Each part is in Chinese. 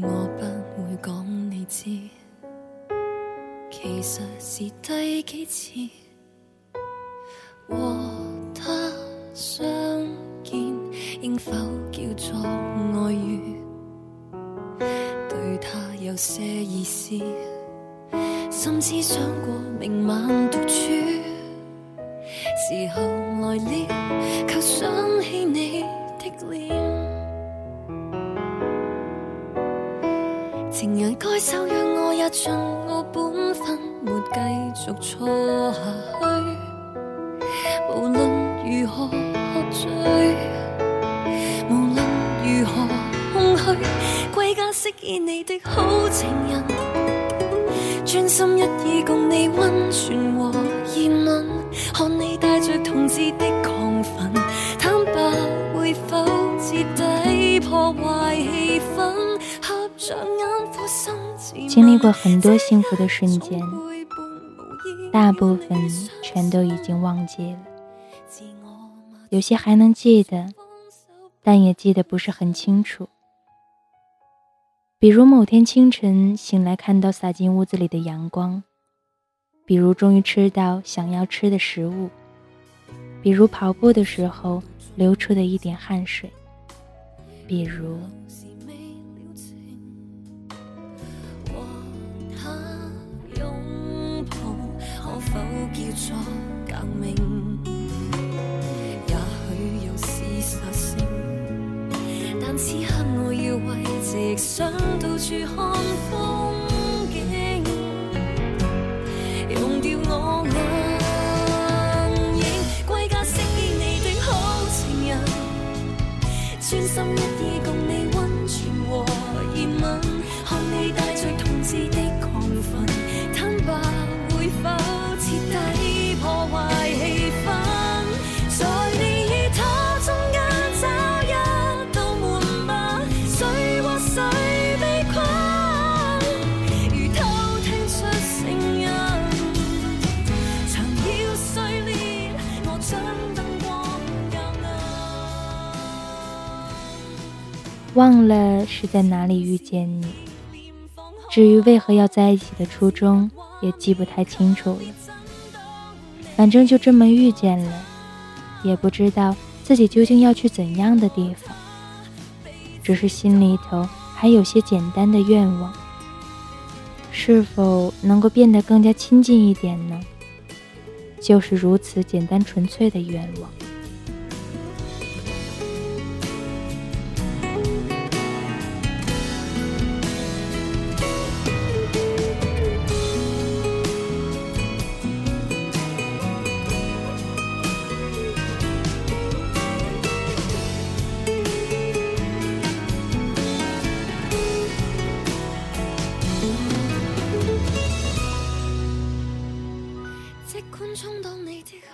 我不会讲你知，其实是第几次和他相见，应否叫做爱遇？对他有些意思，甚至想过明晚独处。时候来了，却想起你的脸。情人该守约，我也尽我本分，没继续错下去。无论如何喝醉，无论如何空虚，归家饰演你的好情人，专心一意共你温存和热吻，看你带着同志的亢奋，坦白会否彻底破坏气氛？经历过很多幸福的瞬间，大部分全都已经忘记了，有些还能记得，但也记得不是很清楚。比如某天清晨醒来看到洒进屋子里的阳光，比如终于吃到想要吃的食物，比如跑步的时候流出的一点汗水，比如。否叫做革命，也许有事实性，但此刻我要为直想到处看风景，用掉我眼影，归家饰演你的好情人，专心一意共你温存和热吻，看你带着同志的忘了是在哪里遇见你，至于为何要在一起的初衷，也记不太清楚了。反正就这么遇见了，也不知道自己究竟要去怎样的地方，只是心里头还有些简单的愿望，是否能够变得更加亲近一点呢？就是如此简单纯粹的愿望。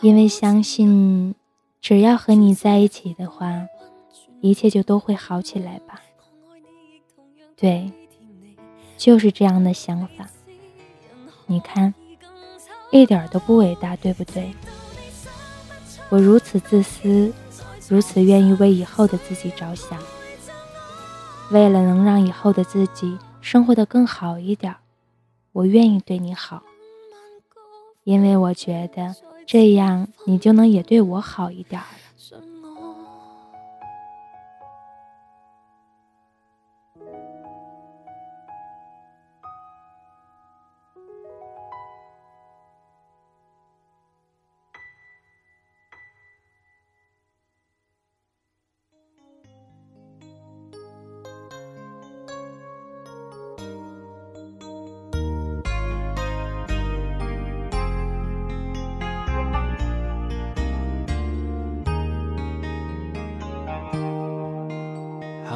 因为相信，只要和你在一起的话，一切就都会好起来吧。对，就是这样的想法。你看，一点都不伟大，对不对？我如此自私，如此愿意为以后的自己着想，为了能让以后的自己生活的更好一点，我愿意对你好，因为我觉得。这样，你就能也对我好一点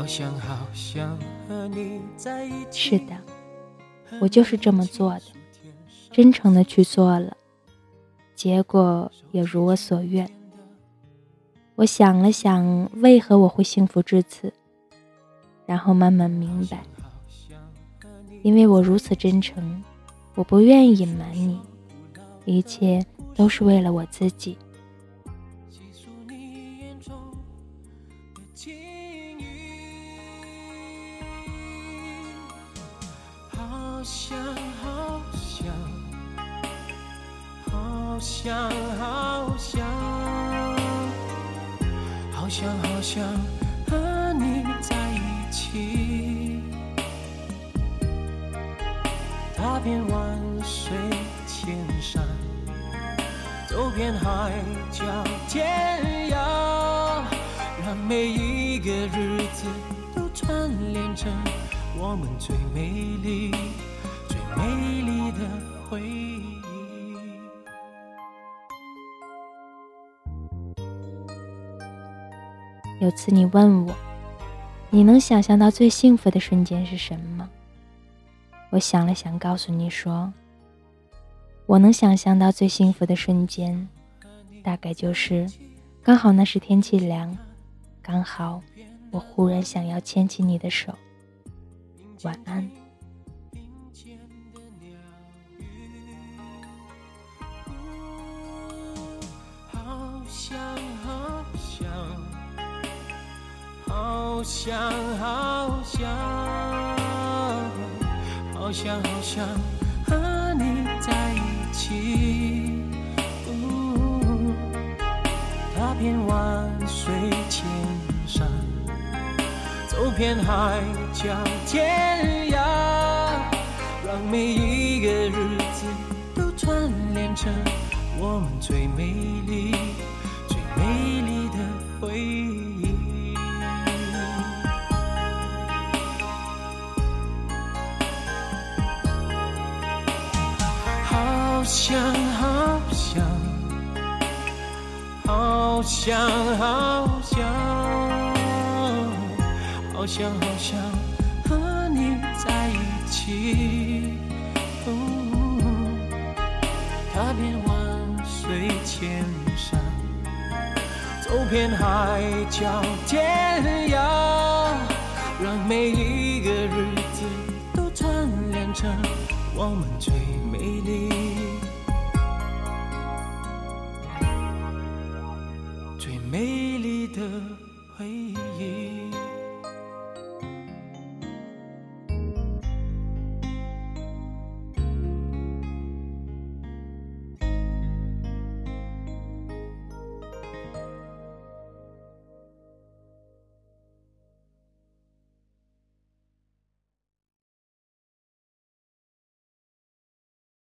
好想好想和你在一起。是的，我就是这么做的，真诚的去做了，结果也如我所愿。我想了想，为何我会幸福至此，然后慢慢明白，因为我如此真诚，我不愿意隐瞒你，一切都是为了我自己。想，好想，好想，好想，好想，好想和你在一起，踏遍万水千山，走遍海角天涯，让每一个日子都串联成我们最美丽、美丽的回忆。有次你问我，你能想象到最幸福的瞬间是什么？我想了想，告诉你说，我能想象到最幸福的瞬间，大概就是刚好那时天气凉，刚好我忽然想要牵起你的手。晚安。好想，好想，好想，好想和你在一起。踏遍万水千山，走遍海角天涯，让每一个日子都串联成我们最美丽、最美丽的回忆。想，好想，好想，好想，好想，好想和你在一起。踏遍万水千山，走遍海角天涯，让每一个日子都串联成我们最美丽、